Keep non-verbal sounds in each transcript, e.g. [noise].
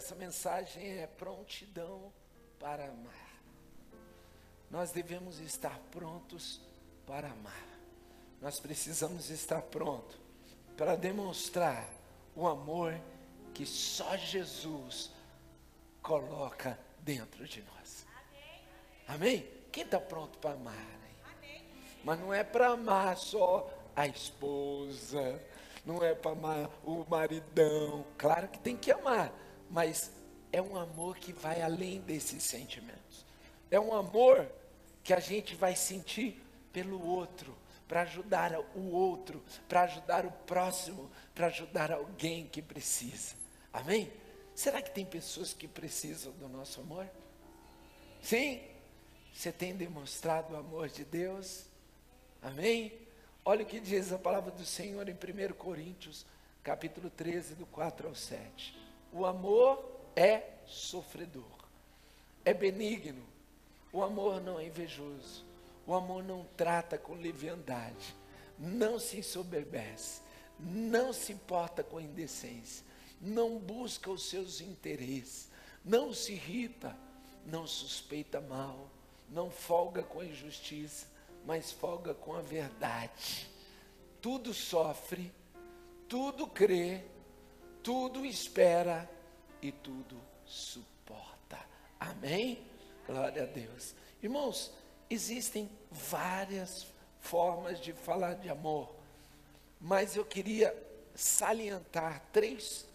dessa mensagem é prontidão para amar. Nós devemos estar prontos para amar. Nós precisamos estar prontos para demonstrar o amor que só Jesus coloca dentro de nós. Amém? Quem está pronto para amar? Hein? Mas não é para amar só a esposa, não é para amar o maridão. Claro que tem que amar, mas é um amor que vai além desses sentimentos. É um amor que a gente vai sentir pelo outro, para ajudar o outro, para ajudar o próximo, para ajudar alguém que precisa. Amém? Será que tem pessoas que precisam do nosso amor? Sim? Você tem demonstrado o amor de Deus? Amém? Olha o que diz a palavra do Senhor em 1 Coríntios, capítulo 13, do 4 ao 7. O amor é sofredor, é benigno. O amor não é invejoso. O amor não trata com leviandade, não se ensoberbece, não se importa com indecência, não busca os seus interesses, não se irrita, não suspeita mal, não folga com a injustiça, mas folga com a verdade. Tudo sofre, tudo crê, tudo espera e tudo suporta. Amém? Glória a Deus. Irmãos, existem várias formas de falar de amor, mas eu queria salientar três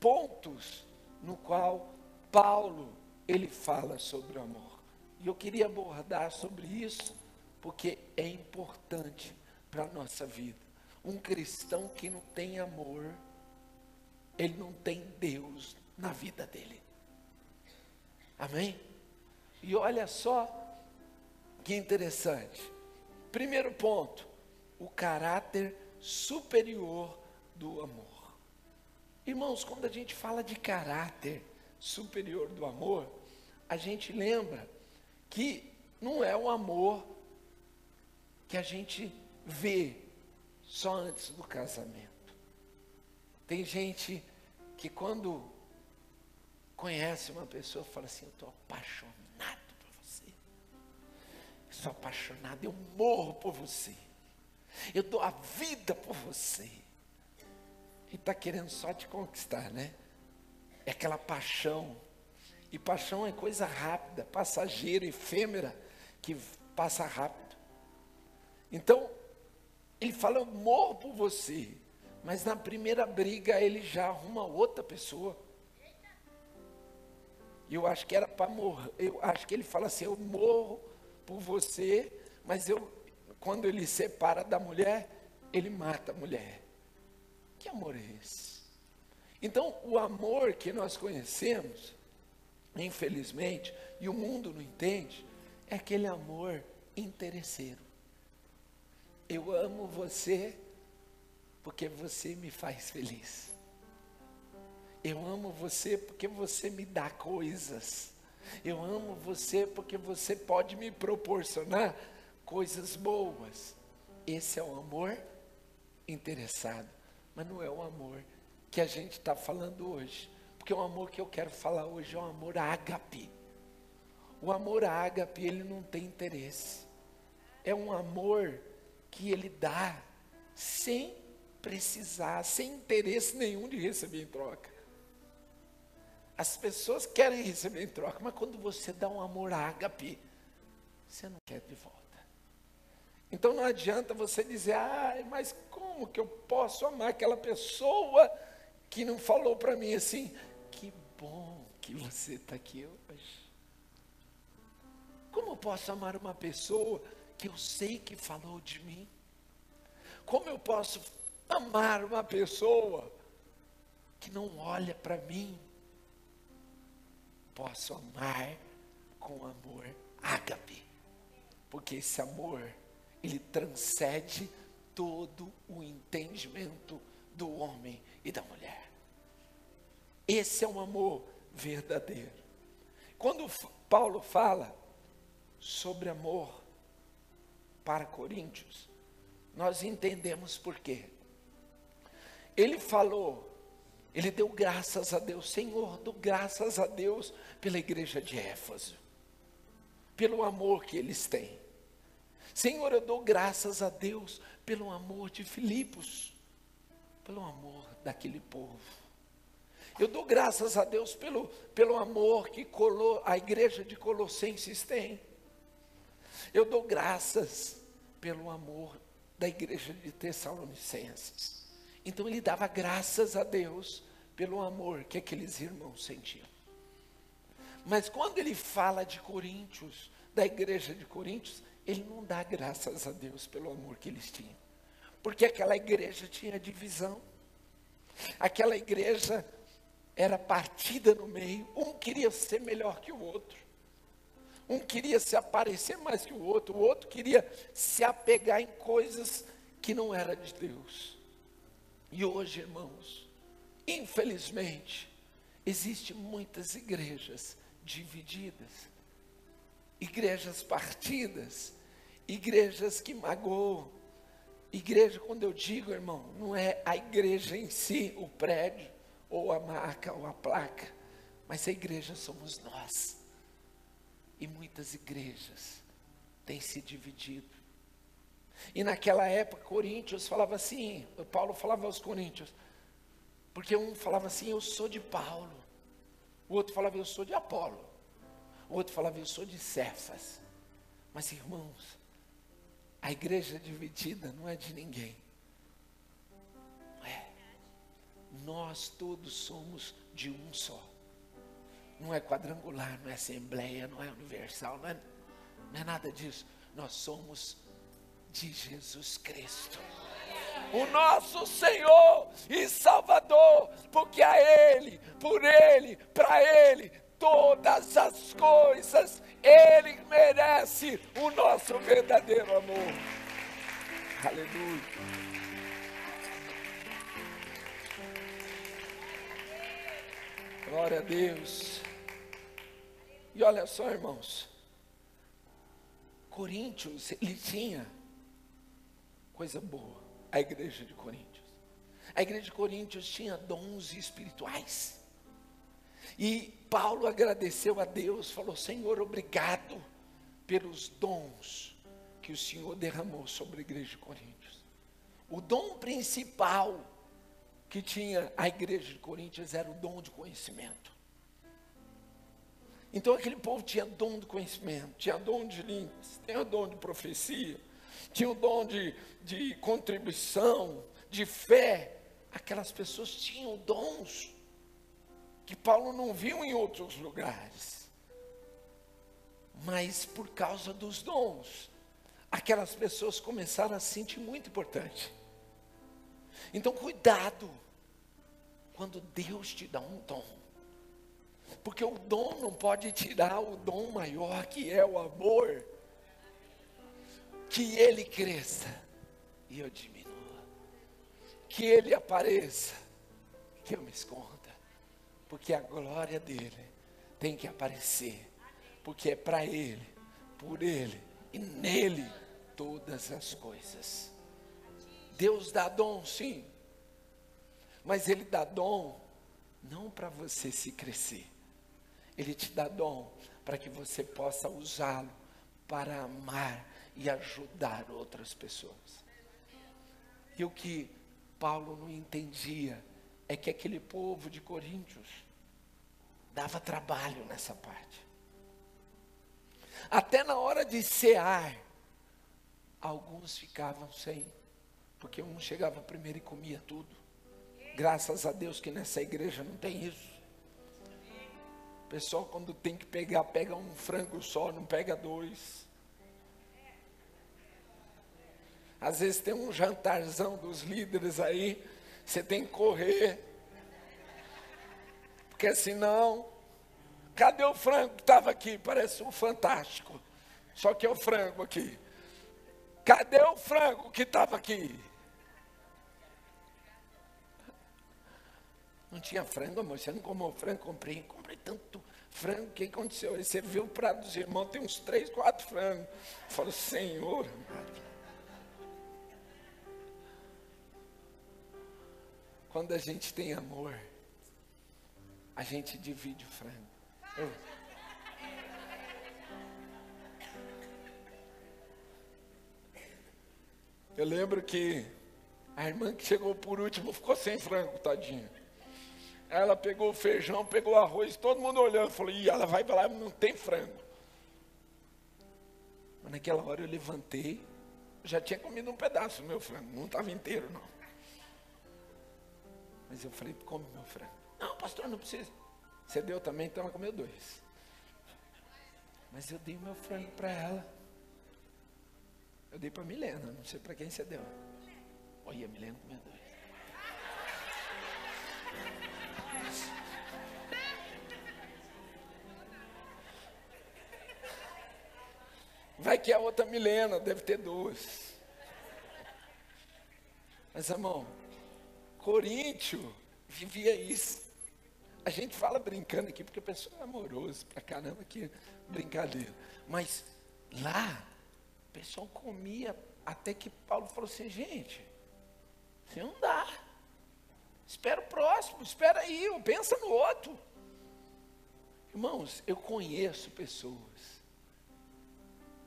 pontos no qual Paulo ele fala sobre o amor. E eu queria abordar sobre isso porque é importante para a nossa vida. Um cristão que não tem amor, ele não tem Deus na vida dele. Amém? E olha só que interessante. Primeiro ponto, o caráter superior do amor. Irmãos, quando a gente fala de caráter superior do amor, a gente lembra que não é o amor que a gente vê só antes do casamento. Tem gente que quando conhece uma pessoa fala assim: Eu estou apaixonado por você. Eu sou apaixonado, eu morro por você. Eu dou a vida por você e está querendo só te conquistar, né? É aquela paixão. E paixão é coisa rápida, passageira, efêmera, que passa rápido. Então, ele fala, eu morro por você. Mas na primeira briga ele já arruma outra pessoa. E eu acho que era para morrer. Eu acho que ele fala assim, eu morro por você, mas eu, quando ele separa da mulher, ele mata a mulher. Que amor é esse? Então, o amor que nós conhecemos, infelizmente, e o mundo não entende, é aquele amor interesseiro. Eu amo você porque você me faz feliz. Eu amo você porque você me dá coisas. Eu amo você porque você pode me proporcionar coisas boas. Esse é o amor interessado mas não é o amor que a gente está falando hoje. Porque o amor que eu quero falar hoje é o amor ágape. O amor ágape, ele não tem interesse. É um amor que ele dá sem precisar, sem interesse nenhum de receber em troca. As pessoas querem receber em troca, mas quando você dá um amor ágape, você não quer de volta. Então não adianta você dizer, ah, mas como que eu posso amar aquela pessoa que não falou para mim assim, que bom que você está aqui hoje. Como eu posso amar uma pessoa que eu sei que falou de mim? Como eu posso amar uma pessoa que não olha para mim? Posso amar com amor ágape, porque esse amor ele transcende todo o entendimento do homem e da mulher. Esse é um amor verdadeiro. Quando Paulo fala sobre amor para Coríntios, nós entendemos por quê. Ele falou Ele deu graças a Deus, Senhor, dou graças a Deus pela igreja de Éfeso, pelo amor que eles têm. Senhor, eu dou graças a Deus pelo amor de Filipos, pelo amor daquele povo. Eu dou graças a Deus pelo, pelo amor que Colo, a igreja de Colossenses tem. Eu dou graças pelo amor da igreja de Tessalonicenses. Então ele dava graças a Deus pelo amor que aqueles irmãos sentiam. Mas quando ele fala de Coríntios, da igreja de Coríntios, ele não dá graças a Deus pelo amor que eles tinham. Porque aquela igreja tinha divisão. Aquela igreja era partida no meio, um queria ser melhor que o outro. Um queria se aparecer mais que o outro, o outro queria se apegar em coisas que não era de Deus. E hoje, irmãos, infelizmente, existem muitas igrejas divididas, igrejas partidas, igrejas que magoam. Igreja, quando eu digo, irmão, não é a igreja em si, o prédio, ou a marca, ou a placa, mas a igreja somos nós. E muitas igrejas têm se dividido. E naquela época, Coríntios falava assim, Paulo falava aos Coríntios, porque um falava assim, eu sou de Paulo, o outro falava, eu sou de Apolo, o outro falava, eu sou de Cefas. Mas irmãos, a igreja dividida não é de ninguém. nós todos somos de um só. Não é quadrangular, não é assembleia, não é universal, não é, não é nada disso. Nós somos de Jesus Cristo. O nosso Senhor e Salvador, porque a Ele, por Ele, para Ele, todas as coisas, Ele merece o nosso verdadeiro amor. Aleluia. Glória a Deus. E olha só, irmãos. Coríntios, ele tinha coisa boa. A igreja de Coríntios. A igreja de Coríntios tinha dons espirituais. E Paulo agradeceu a Deus, falou: Senhor, obrigado pelos dons que o Senhor derramou sobre a igreja de Coríntios. O dom principal que tinha a igreja de Coríntios era o dom de conhecimento. Então aquele povo tinha dom de conhecimento, tinha dom de línguas, tinha dom de profecia, tinha o dom de, de contribuição, de fé. Aquelas pessoas tinham dons que Paulo não viu em outros lugares. Mas por causa dos dons, aquelas pessoas começaram a se sentir muito importante. Então, cuidado quando Deus te dá um dom. Porque o dom não pode tirar o dom maior que é o amor. Que ele cresça e eu diminua. Que ele apareça, que eu me esconda. Porque a glória dele tem que aparecer. Porque é para ele, por ele e nele todas as coisas. Deus dá dom, sim. Mas Ele dá dom não para você se crescer. Ele te dá dom para que você possa usá-lo para amar e ajudar outras pessoas. E o que Paulo não entendia é que aquele povo de Coríntios dava trabalho nessa parte. Até na hora de cear, alguns ficavam sem, porque um chegava primeiro e comia tudo. Graças a Deus que nessa igreja não tem isso. O pessoal, quando tem que pegar, pega um frango só, não pega dois. Às vezes tem um jantarzão dos líderes aí, você tem que correr. Porque senão, cadê o frango que estava aqui? Parece um fantástico. Só que é o frango aqui. Cadê o frango que estava aqui? Não tinha frango, amor. Você não comeu frango? Comprei. Comprei tanto frango. O que aconteceu? Aí você viu o prato dos irmãos, tem uns três, quatro frangos. Eu falo, Senhor. Quando a gente tem amor, a gente divide o frango. Eu- Eu lembro que a irmã que chegou por último ficou sem frango, tadinha. Ela pegou o feijão, pegou o arroz, todo mundo olhando, falou, e ela vai para lá, não tem frango. Mas naquela hora eu levantei, já tinha comido um pedaço do meu frango, não estava inteiro não. Mas eu falei, come meu frango. Não, pastor, não precisa. Você deu também, então ela comeu dois. Mas eu dei meu frango para ela. Eu dei para Milena, não sei para quem você deu. Olha, Milena comeu dois. Vai que a outra Milena deve ter duas. Mas, irmão, Coríntio vivia isso. A gente fala brincando aqui, porque a pessoa é amoroso pra caramba, que brincadeira. Mas lá, o pessoal comia até que Paulo falou assim, gente, você não dá. Espera o próximo, espera aí, pensa no outro. Irmãos, eu conheço pessoas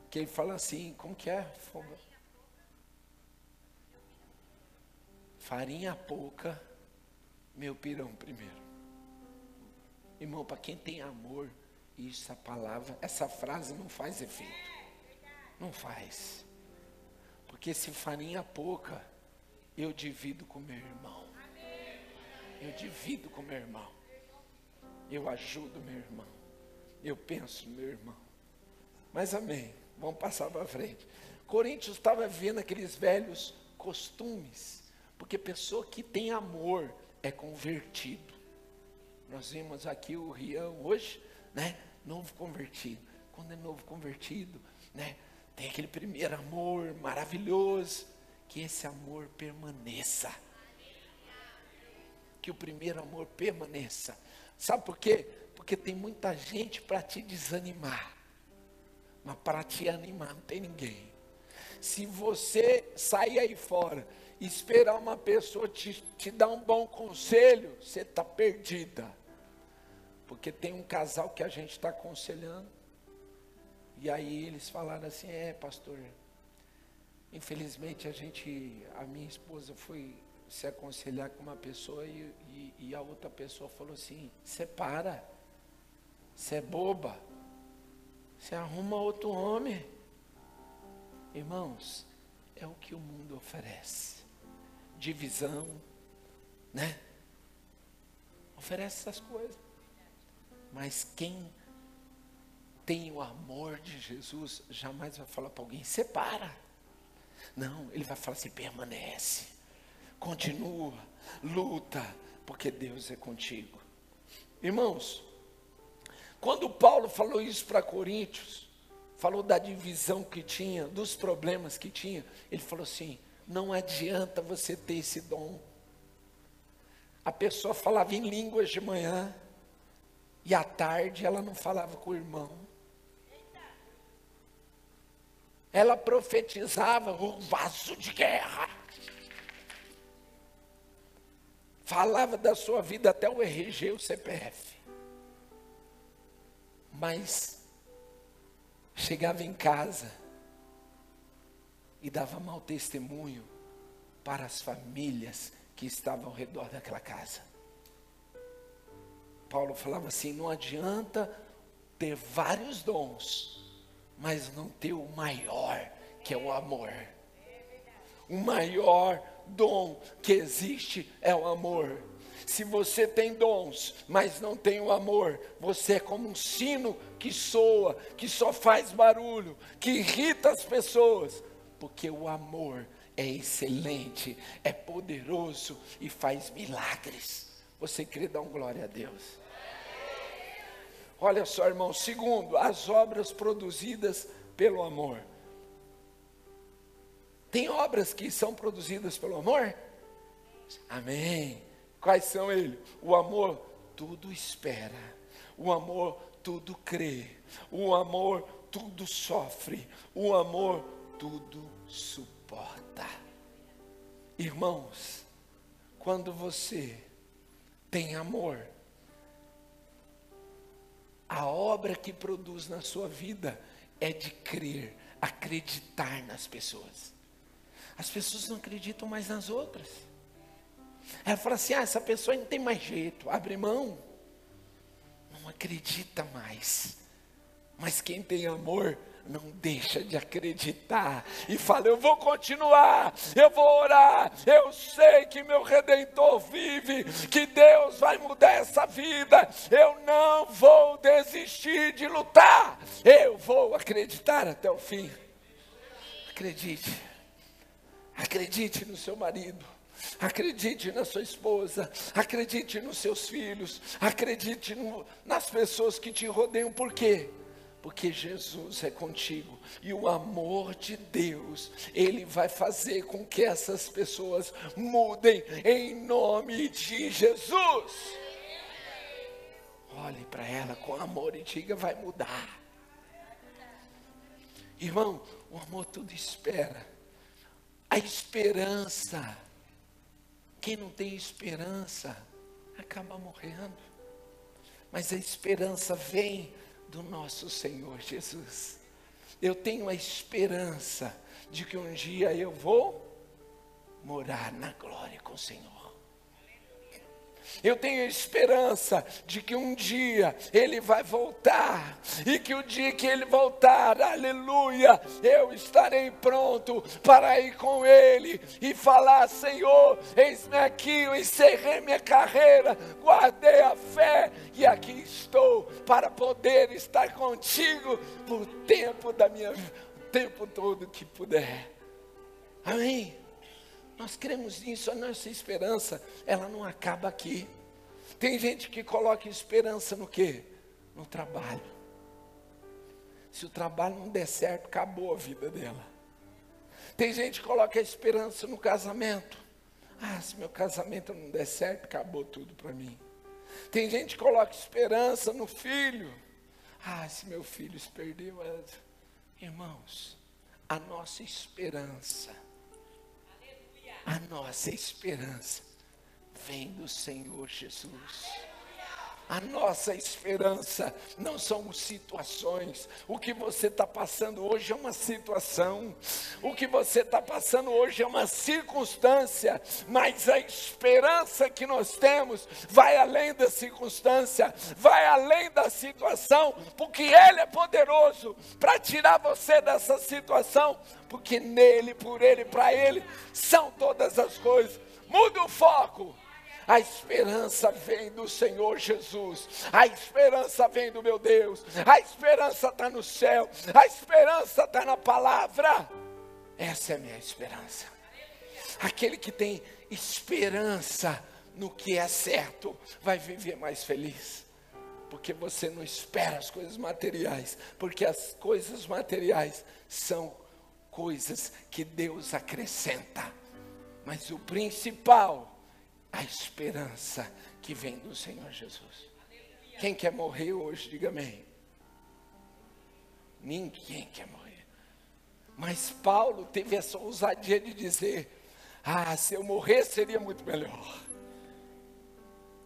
que ele fala assim, como que é? Fogo. Farinha pouca, meu pirão primeiro. Irmão, para quem tem amor, isso, a palavra, essa frase não faz efeito. Não faz. Porque se farinha pouca, eu divido com meu irmão. Eu divido com meu irmão. Eu ajudo meu irmão. Eu penso no meu irmão. Mas amém. Vamos passar para frente. Coríntios estava vendo aqueles velhos costumes. Porque pessoa que tem amor é convertido. Nós vimos aqui o Rião hoje, né? Novo convertido. Quando é novo convertido, né? Tem aquele primeiro amor maravilhoso. Que esse amor permaneça. Que o primeiro amor permaneça. Sabe por quê? Porque tem muita gente para te desanimar. Mas para te animar não tem ninguém. Se você sair aí fora e esperar uma pessoa te, te dar um bom conselho, você está perdida. Porque tem um casal que a gente está aconselhando. E aí eles falaram assim, é pastor, infelizmente a gente, a minha esposa foi se aconselhar com uma pessoa e, e, e a outra pessoa falou assim, separa, você é boba, você arruma outro homem. Irmãos, é o que o mundo oferece. Divisão, né? Oferece essas coisas. Mas quem tem o amor de Jesus, jamais vai falar para alguém, separa. Não, ele vai falar assim, permanece, continua, luta, porque Deus é contigo. Irmãos, quando Paulo falou isso para Coríntios, falou da divisão que tinha, dos problemas que tinha, ele falou assim: não adianta você ter esse dom. A pessoa falava em línguas de manhã, e à tarde ela não falava com o irmão. Ela profetizava um vaso de guerra. Falava da sua vida até o RG, o CPF. Mas chegava em casa e dava mau testemunho para as famílias que estavam ao redor daquela casa. Paulo falava assim: não adianta ter vários dons, mas não ter o maior, que é o amor. O maior dom que existe é o amor. Se você tem dons, mas não tem o amor, você é como um sino que soa, que só faz barulho, que irrita as pessoas, porque o amor é excelente, é poderoso e faz milagres. Você crê dar um glória a Deus? Olha só, irmão. Segundo, as obras produzidas pelo amor. Tem obras que são produzidas pelo amor? Amém. Quais são eles? O amor tudo espera. O amor tudo crê. O amor tudo sofre. O amor tudo suporta. Irmãos, quando você tem amor, A obra que produz na sua vida é de crer, acreditar nas pessoas. As pessoas não acreditam mais nas outras. Ela fala assim: ah, essa pessoa não tem mais jeito, abre mão. Não acredita mais. Mas quem tem amor não deixa de acreditar e fala: Eu vou continuar, eu vou orar. Eu sei que meu redentor vive, que Deus vai mudar essa vida. Eu não vou desistir de lutar, eu vou acreditar até o fim. Acredite, acredite no seu marido. Acredite na sua esposa, acredite nos seus filhos, acredite no, nas pessoas que te rodeiam, por quê? porque Jesus é contigo e o amor de Deus, ele vai fazer com que essas pessoas mudem em nome de Jesus. Olhe para ela com amor e diga: vai mudar. Irmão, o amor tudo espera. A esperança. Quem não tem esperança acaba morrendo. Mas a esperança vem do nosso Senhor Jesus. Eu tenho a esperança de que um dia eu vou morar na glória com o Senhor. Eu tenho esperança de que um dia Ele vai voltar, e que o dia que Ele voltar, aleluia, eu estarei pronto para ir com Ele e falar: Senhor, eis-me aqui, eu encerrei minha carreira, guardei a fé, e aqui estou para poder estar contigo por tempo da minha tempo todo que puder. Amém. Nós cremos nisso, a nossa esperança, ela não acaba aqui. Tem gente que coloca esperança no quê? No trabalho. Se o trabalho não der certo, acabou a vida dela. Tem gente que coloca esperança no casamento. Ah, se meu casamento não der certo, acabou tudo para mim. Tem gente que coloca esperança no filho. Ah, se meu filho se perdeu. É... Irmãos, a nossa esperança a nossa esperança vem do Senhor Jesus. A nossa esperança não são situações. O que você está passando hoje é uma situação. O que você está passando hoje é uma circunstância. Mas a esperança que nós temos vai além da circunstância, vai além da situação, porque Ele é poderoso para tirar você dessa situação. Porque nele, por Ele, para Ele são todas as coisas. Muda o foco. A esperança vem do Senhor Jesus. A esperança vem do meu Deus. A esperança está no céu. A esperança está na palavra. Essa é a minha esperança. Aquele que tem esperança no que é certo vai viver mais feliz. Porque você não espera as coisas materiais. Porque as coisas materiais são coisas que Deus acrescenta. Mas o principal a esperança que vem do Senhor Jesus. Quem quer morrer hoje, diga amém. Ninguém quer morrer. Mas Paulo teve essa ousadia de dizer: Ah, se eu morrer seria muito melhor.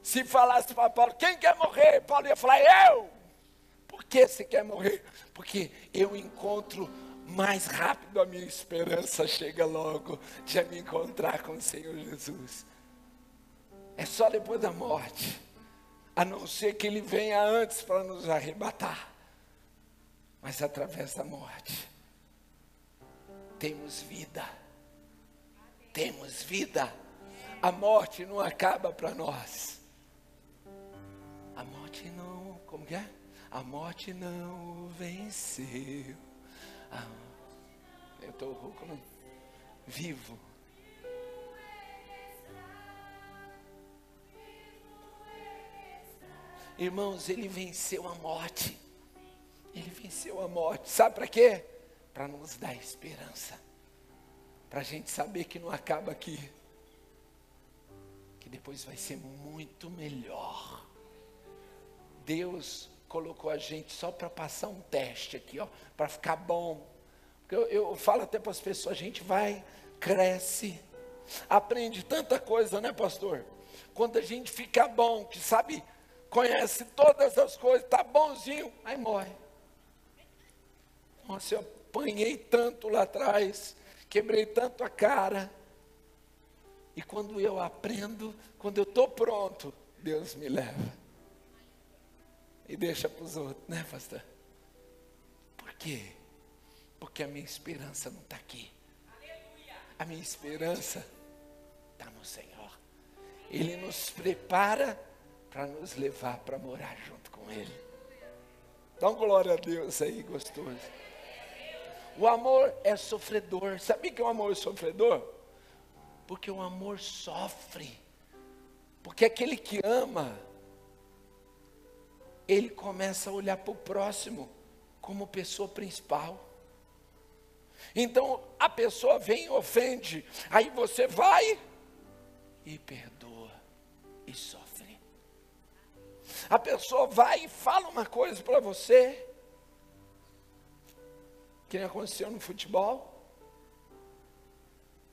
Se falasse para Paulo, quem quer morrer? Paulo ia falar, eu. Por que você quer morrer? Porque eu encontro mais rápido a minha esperança chega logo de me encontrar com o Senhor Jesus é só depois da morte, a não ser que ele venha antes para nos arrebatar. Mas através da morte, temos vida. Temos vida. A morte não acaba para nós. A morte não, como que é? A morte não venceu. Ah, eu estou rouco, vivo Irmãos, ele venceu a morte. Ele venceu a morte. Sabe para quê? Para nos dar esperança. Para a gente saber que não acaba aqui. Que depois vai ser muito melhor. Deus colocou a gente só para passar um teste aqui, ó, para ficar bom. Eu, eu falo até para as pessoas, a gente vai, cresce, aprende tanta coisa, né, pastor? Quando a gente fica bom, que sabe conhece todas as coisas, está bonzinho, aí morre. Nossa, eu apanhei tanto lá atrás, quebrei tanto a cara. E quando eu aprendo, quando eu estou pronto, Deus me leva. E deixa para os outros, né, pastor? Por quê? Porque a minha esperança não está aqui. A minha esperança está no Senhor. Ele nos prepara para nos levar para morar junto com Ele. Dá um glória a Deus aí, gostoso. O amor é sofredor. Sabe que o amor é sofredor? Porque o amor sofre. Porque aquele que ama, ele começa a olhar para o próximo como pessoa principal. Então a pessoa vem e ofende, aí você vai e perdoa e sofre. A pessoa vai e fala uma coisa para você, que nem aconteceu no futebol.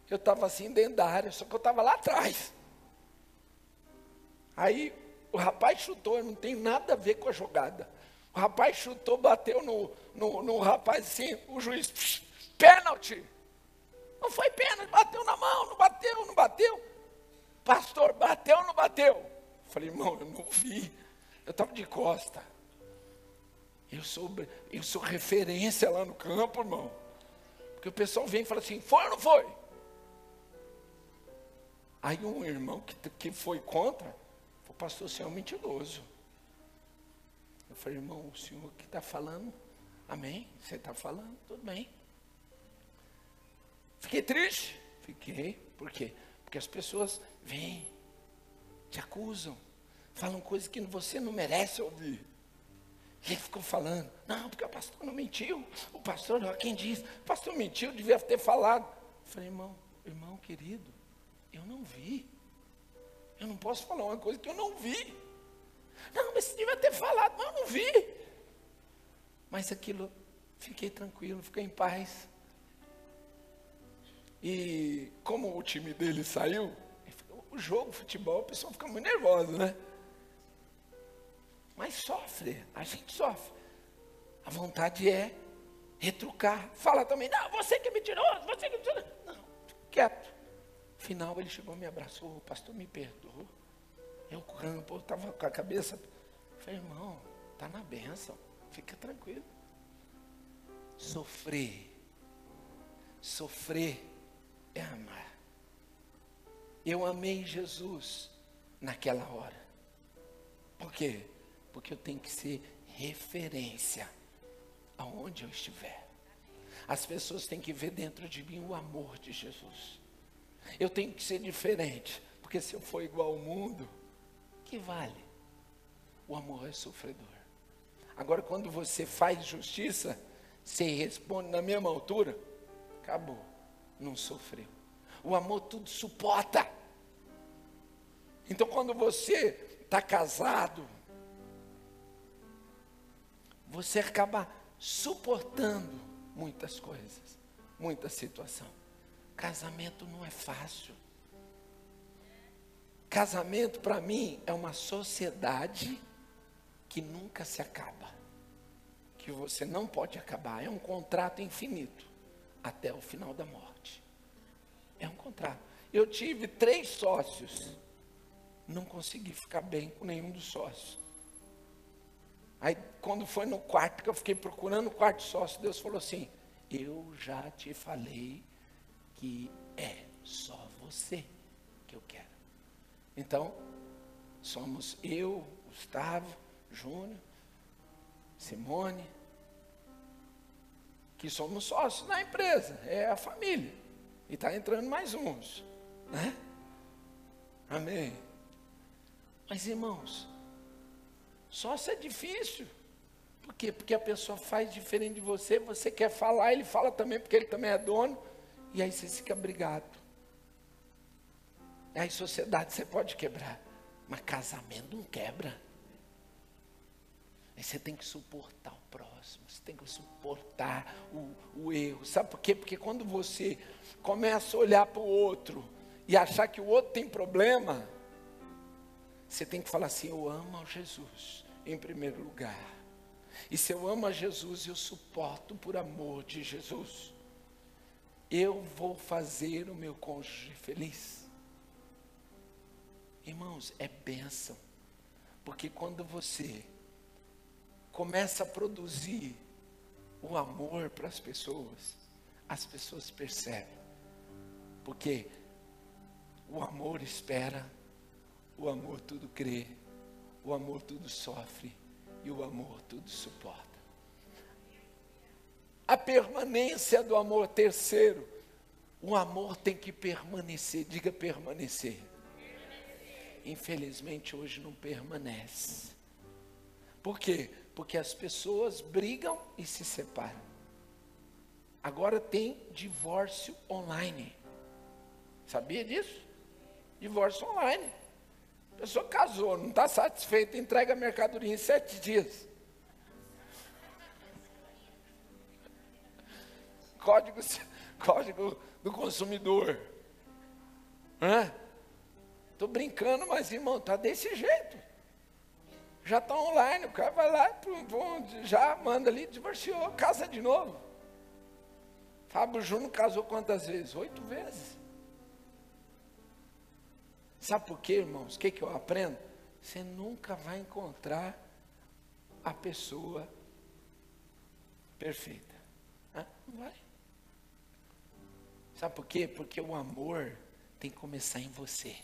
Eu estava assim dentro da área, só que eu estava lá atrás. Aí o rapaz chutou, não tem nada a ver com a jogada. O rapaz chutou, bateu no, no, no rapaz assim, o juiz, pênalti. Não foi pênalti, bateu na mão, não bateu, não bateu. Pastor, bateu ou não bateu? Falei, irmão, eu não vi. Eu estava de costa. Eu sou, eu sou referência lá no campo, irmão. Porque o pessoal vem e fala assim: foi ou não foi? Aí um irmão que, que foi contra, o pastor, você é um mentiroso. Eu falei, irmão, o senhor que está falando, amém? Você está falando, tudo bem. Fiquei triste? Fiquei. Por quê? Porque as pessoas vêm, te acusam, falam coisas que você não merece ouvir. E ele ficou falando, não, porque o pastor não mentiu. O pastor, ó, quem diz, o pastor mentiu, devia ter falado. Eu falei, irmão, irmão querido, eu não vi. Eu não posso falar uma coisa que eu não vi. Não, mas você devia ter falado, mas eu não vi. Mas aquilo, fiquei tranquilo, fiquei em paz. E como o time dele saiu, o jogo, o futebol, a pessoa fica muito nervosa, né? Mas sofre, a gente sofre. A vontade é retrucar. Fala também, não, você que é mentiroso, você que é mentiroso. Não, quieto. Final ele chegou, me abraçou, o pastor me perdoou. Eu campo, estava com a cabeça. Falei, irmão, está na benção, fica tranquilo. Sofrer, sofrer é amar. Eu amei Jesus naquela hora. Por quê? Porque eu tenho que ser referência aonde eu estiver. As pessoas têm que ver dentro de mim o amor de Jesus. Eu tenho que ser diferente, porque se eu for igual ao mundo, que vale? O amor é sofredor. Agora, quando você faz justiça, você responde na mesma altura, acabou não sofreu. O amor tudo suporta. Então, quando você está casado, você acaba suportando muitas coisas, muita situação. Casamento não é fácil. Casamento, para mim, é uma sociedade que nunca se acaba. Que você não pode acabar. É um contrato infinito até o final da morte. É um contrato. Eu tive três sócios. Não consegui ficar bem com nenhum dos sócios. Aí, quando foi no quarto, que eu fiquei procurando o quarto sócio, Deus falou assim: Eu já te falei que é só você que eu quero. Então, somos eu, Gustavo, Júnior, Simone, que somos sócios na empresa, é a família. E está entrando mais uns. Né? Amém. Mas irmãos, sócio é difícil. Por quê? Porque a pessoa faz diferente de você, você quer falar, ele fala também porque ele também é dono, e aí você fica brigado. Aí sociedade você pode quebrar, mas casamento não quebra. Aí você tem que suportar o próximo, você tem que suportar o, o erro. Sabe por quê? Porque quando você começa a olhar para o outro e achar que o outro tem problema, Você tem que falar assim: Eu amo a Jesus em primeiro lugar. E se eu amo a Jesus, eu suporto por amor de Jesus. Eu vou fazer o meu cônjuge feliz. Irmãos, é bênção. Porque quando você começa a produzir o amor para as pessoas, as pessoas percebem. Porque o amor espera, o amor tudo crê, o amor tudo sofre e o amor tudo suporta. A permanência do amor, terceiro, o amor tem que permanecer, diga permanecer. Infelizmente hoje não permanece. Por quê? Porque as pessoas brigam e se separam. Agora tem divórcio online. Sabia disso? Divórcio online. A pessoa casou, não está satisfeita, entrega a mercadoria em sete dias. Código, [laughs] código do consumidor. Estou brincando, mas irmão, está desse jeito. Já está online, o cara vai lá, já manda ali, divorciou, casa de novo. Fábio Júnior casou quantas vezes? Oito vezes. Sabe por quê, irmãos? O que, que eu aprendo? Você nunca vai encontrar a pessoa perfeita. Não vai. Sabe por quê? Porque o amor tem que começar em você.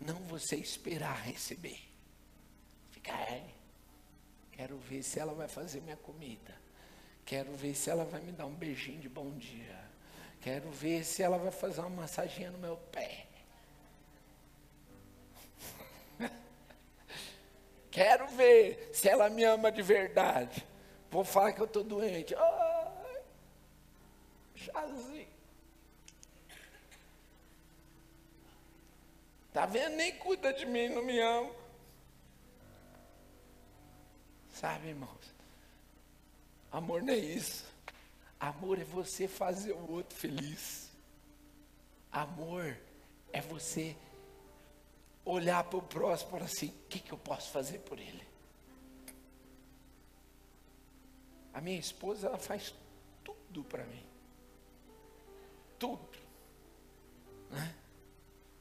Não você esperar receber. Ficar, é, quero ver se ela vai fazer minha comida. Quero ver se ela vai me dar um beijinho de bom dia. Quero ver se ela vai fazer uma massaginha no meu pé. Quero ver se ela me ama de verdade. Vou falar que eu estou doente. Ai, chazinho. Tá vendo? Nem cuida de mim, não me ama. Sabe, irmãos? Amor não é isso. Amor é você fazer o outro feliz. Amor é você olhar para o próximo e falar assim: o que, que eu posso fazer por ele? A minha esposa, ela faz tudo para mim. Tudo. Né?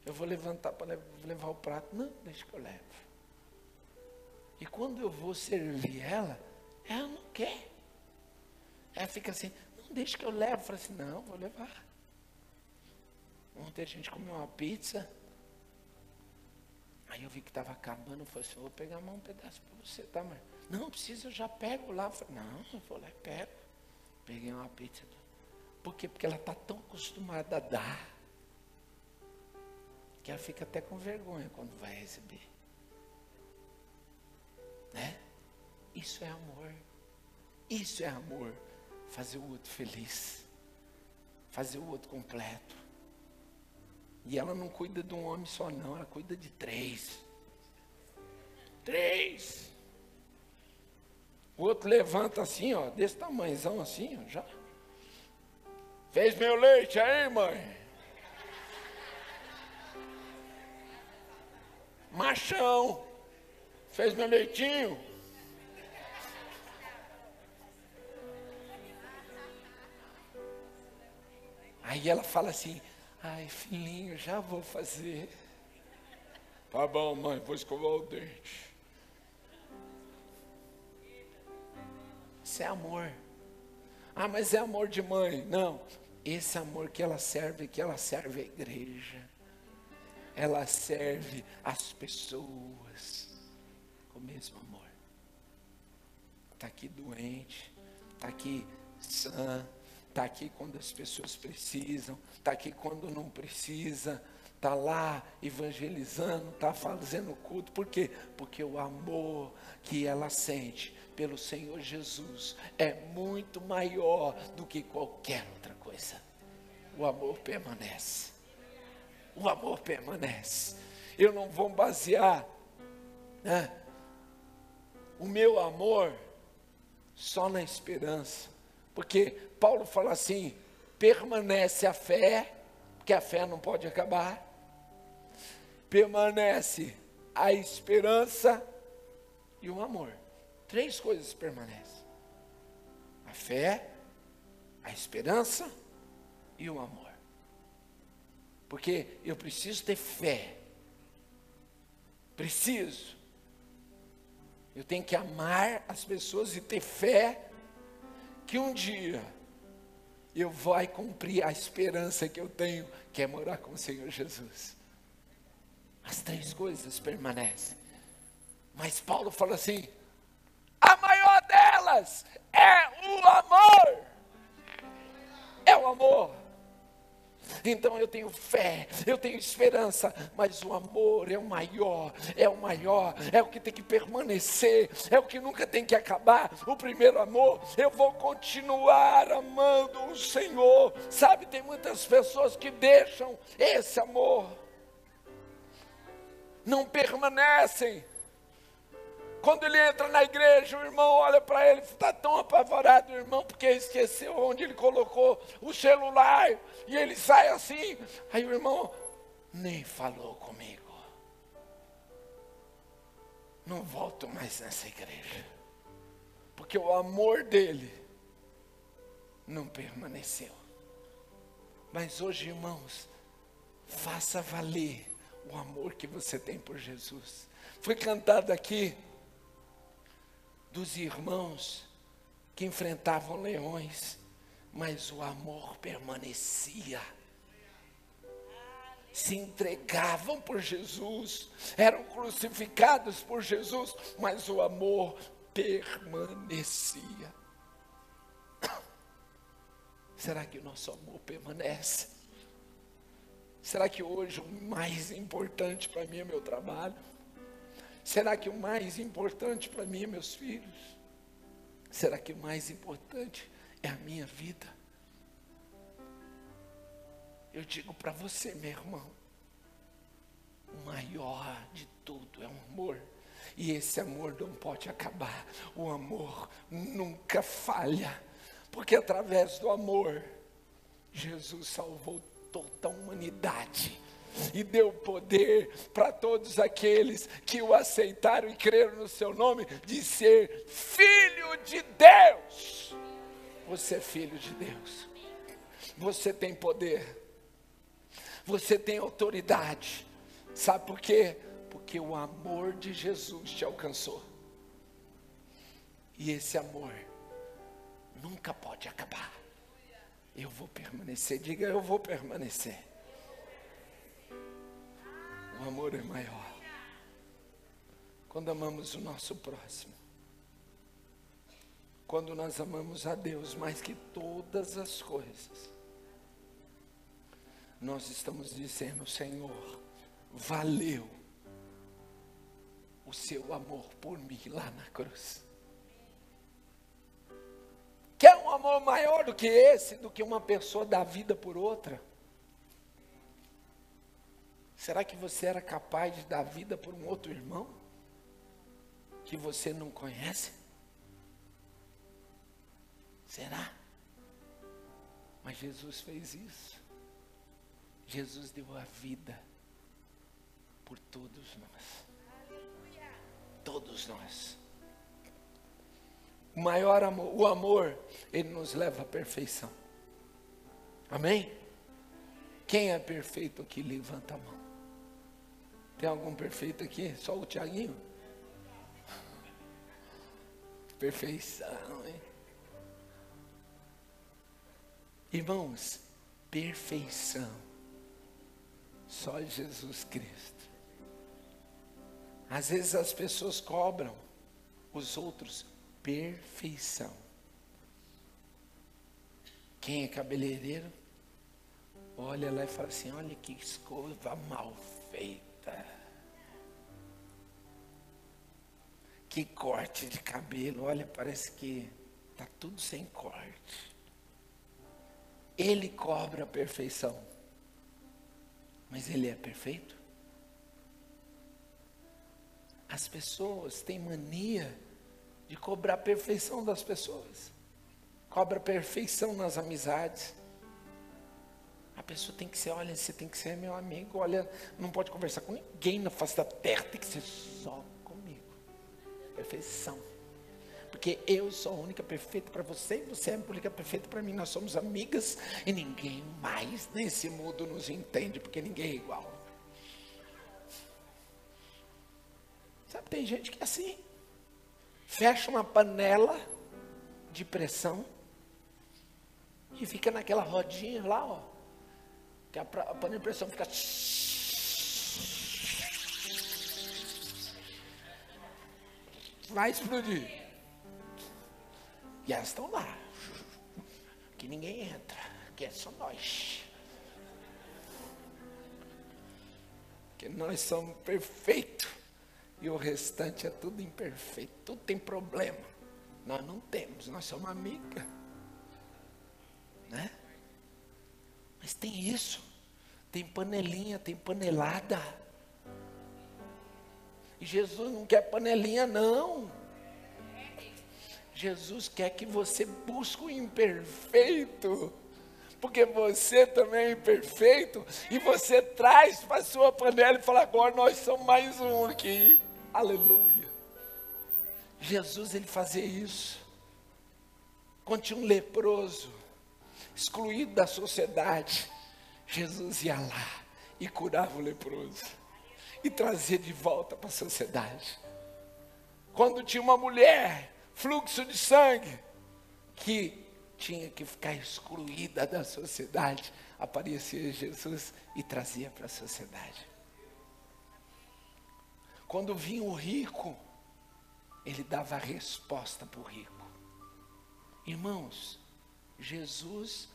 Eu vou levantar para levar o prato. Não, deixa que eu levo. E quando eu vou servir ela, ela não quer. Ela fica assim, não, deixa que eu levo. Eu falo assim, não, vou levar. Ontem a gente comeu uma pizza. Aí eu vi que estava acabando, eu falei assim, vou pegar um pedaço para você, tá, mãe? Não, precisa, eu já pego lá. Eu falei, não, eu vou lá e pego. Peguei uma pizza. Por quê? Porque ela está tão acostumada a dar, que ela fica até com vergonha quando vai receber. Né? Isso é amor. Isso é amor. Fazer o outro feliz. Fazer o outro completo. E ela não cuida de um homem só, não, ela cuida de três. Três. O outro levanta assim, ó, desse tamanhozão assim, ó, já. Fez meu leite aí, mãe. Machão. Fez meu leitinho. Aí ela fala assim: Ai, filhinho, já vou fazer. Tá bom, mãe, vou escovar o dente. Isso é amor. Ah, mas é amor de mãe. Não. Esse amor que ela serve, que ela serve a igreja. Ela serve as pessoas com o mesmo amor. Está aqui doente, está aqui sã, está aqui quando as pessoas precisam, está aqui quando não precisa, está lá evangelizando, está fazendo culto. Por quê? Porque o amor que ela sente pelo Senhor Jesus é muito maior do que qualquer outra coisa. O amor permanece. O amor permanece. Eu não vou basear né, o meu amor só na esperança. Porque Paulo fala assim: permanece a fé, porque a fé não pode acabar. permanece a esperança e o amor. Três coisas permanecem: a fé, a esperança e o amor. Porque eu preciso ter fé. Preciso. Eu tenho que amar as pessoas e ter fé que um dia eu vou cumprir a esperança que eu tenho, que é morar com o Senhor Jesus. As três coisas permanecem. Mas Paulo fala assim: a maior delas é o amor. É o amor. Então eu tenho fé, eu tenho esperança, mas o amor é o maior, é o maior, é o que tem que permanecer, é o que nunca tem que acabar. O primeiro amor, eu vou continuar amando o Senhor. Sabe, tem muitas pessoas que deixam esse amor, não permanecem quando ele entra na igreja, o irmão olha para ele, está tão apavorado, o irmão, porque esqueceu onde ele colocou o celular, e ele sai assim. Aí o irmão nem falou comigo. Não volto mais nessa igreja, porque o amor dele não permaneceu. Mas hoje, irmãos, faça valer o amor que você tem por Jesus. Foi cantado aqui dos irmãos que enfrentavam leões, mas o amor permanecia. Se entregavam por Jesus, eram crucificados por Jesus, mas o amor permanecia. [coughs] Será que o nosso amor permanece? Será que hoje o mais importante para mim é meu trabalho? Será que o mais importante para mim é meus filhos? Será que o mais importante é a minha vida? Eu digo para você, meu irmão, o maior de tudo é o amor. E esse amor não pode acabar. O amor nunca falha. Porque através do amor, Jesus salvou toda a humanidade e deu poder para todos aqueles que o aceitaram e creram no seu nome, de ser filho de Deus. Você é filho de Deus, você tem poder, você tem autoridade, sabe por quê? Porque o amor de Jesus te alcançou, e esse amor nunca pode acabar. Eu vou permanecer, diga eu vou permanecer o amor é maior. Quando amamos o nosso próximo. Quando nós amamos a Deus mais que todas as coisas. Nós estamos dizendo, Senhor, valeu o seu amor por mim lá na cruz. Quer um amor maior do que esse, do que uma pessoa dar vida por outra? Será que você era capaz de dar vida por um outro irmão que você não conhece? Será? Mas Jesus fez isso. Jesus deu a vida por todos nós. Todos nós. O maior amor, o amor, ele nos leva à perfeição. Amém? Quem é perfeito aqui, levanta a mão. Tem algum perfeito aqui? Só o Tiaguinho? Perfeição, hein? Irmãos, perfeição. Só Jesus Cristo. Às vezes as pessoas cobram os outros perfeição. Quem é cabeleireiro, olha lá e fala assim: olha que escova mal feita. Que corte de cabelo, olha, parece que está tudo sem corte. Ele cobra a perfeição, mas ele é perfeito? As pessoas têm mania de cobrar a perfeição das pessoas, cobra perfeição nas amizades. A pessoa tem que ser, olha, você tem que ser meu amigo, olha, não pode conversar com ninguém na face da terra, tem que ser só comigo. Perfeição. Porque eu sou a única perfeita para você e você é a única perfeita para mim. Nós somos amigas e ninguém mais nesse mundo nos entende, porque ninguém é igual. Sabe, tem gente que é assim. Fecha uma panela de pressão e fica naquela rodinha lá, ó. Que a, a panela de pressão fica. Vai explodir. E elas estão lá. Que ninguém entra. Que é só nós. Que nós somos perfeitos. E o restante é tudo imperfeito. Tudo tem problema. Nós não temos. Nós somos amiga. Né? Mas tem isso. Tem panelinha, tem panelada. E Jesus não quer panelinha, não. Jesus quer que você busque o imperfeito, porque você também é imperfeito, e você traz para a sua panela e fala: agora nós somos mais um aqui. Aleluia. Jesus, ele fazia isso. Tinha um leproso, excluído da sociedade, Jesus ia lá e curava o leproso e trazia de volta para a sociedade. Quando tinha uma mulher, fluxo de sangue, que tinha que ficar excluída da sociedade, aparecia Jesus e trazia para a sociedade. Quando vinha o rico, ele dava a resposta para o rico. Irmãos, Jesus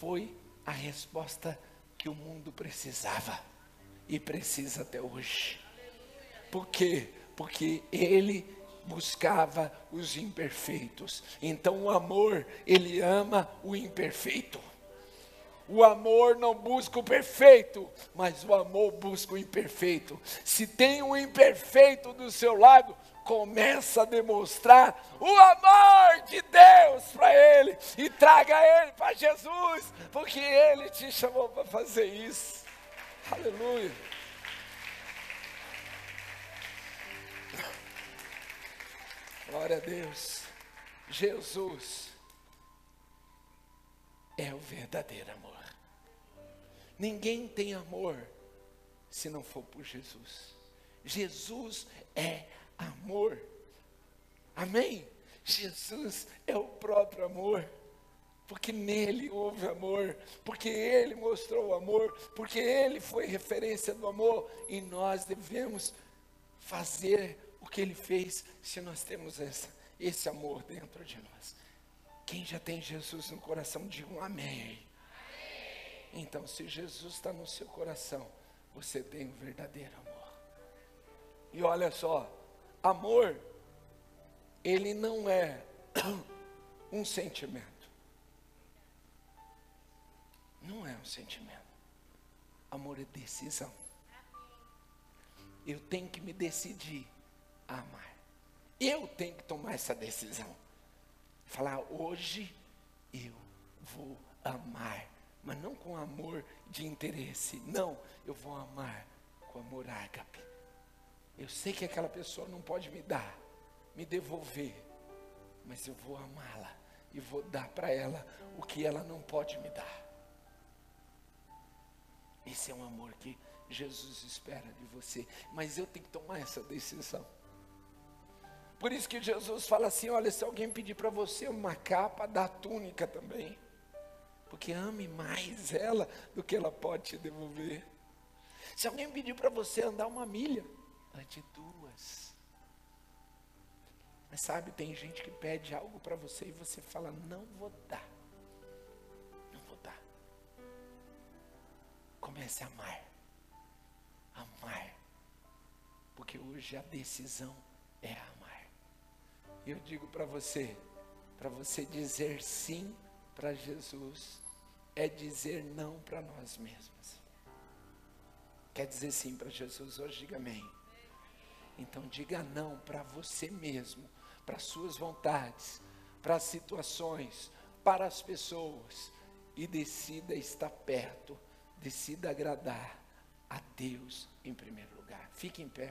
foi a resposta que o mundo precisava e precisa até hoje. Por quê? Porque ele buscava os imperfeitos. Então o amor, ele ama o imperfeito. O amor não busca o perfeito, mas o amor busca o imperfeito. Se tem um imperfeito do seu lado, começa a demonstrar o amor de Deus para ele e traga ele para Jesus, porque ele te chamou para fazer isso. Aleluia. Glória a Deus. Jesus é o verdadeiro amor. Ninguém tem amor se não for por Jesus. Jesus é amor. Amém? Jesus é o próprio amor. Porque nele houve amor, porque ele mostrou o amor, porque ele foi referência do amor, e nós devemos fazer o que ele fez se nós temos essa, esse amor dentro de nós. Quem já tem Jesus no coração, diga um amém. Então, se Jesus está no seu coração, você tem o um verdadeiro amor. E olha só, Amor, ele não é [clears throat] um sentimento. Não é um sentimento. Amor é decisão. Eu tenho que me decidir a amar. Eu tenho que tomar essa decisão. Falar, hoje eu vou amar. Mas não com amor de interesse. Não, eu vou amar com amor ágape. Eu sei que aquela pessoa não pode me dar, me devolver, mas eu vou amá-la e vou dar para ela o que ela não pode me dar. Esse é um amor que Jesus espera de você, mas eu tenho que tomar essa decisão. Por isso que Jesus fala assim: olha, se alguém pedir para você uma capa, dá a túnica também. Porque ame mais ela do que ela pode te devolver. Se alguém pedir para você andar uma milha, de duas. Mas sabe, tem gente que pede algo para você e você fala: não vou dar. Não vou dar. Comece a amar. Amar. Porque hoje a decisão é amar. E eu digo para você: para você dizer sim para Jesus, é dizer não para nós mesmos. Quer dizer sim para Jesus hoje? Diga amém. Então diga não para você mesmo, para suas vontades, para as situações, para as pessoas e decida estar perto decida agradar a Deus em primeiro lugar. Fique em pé.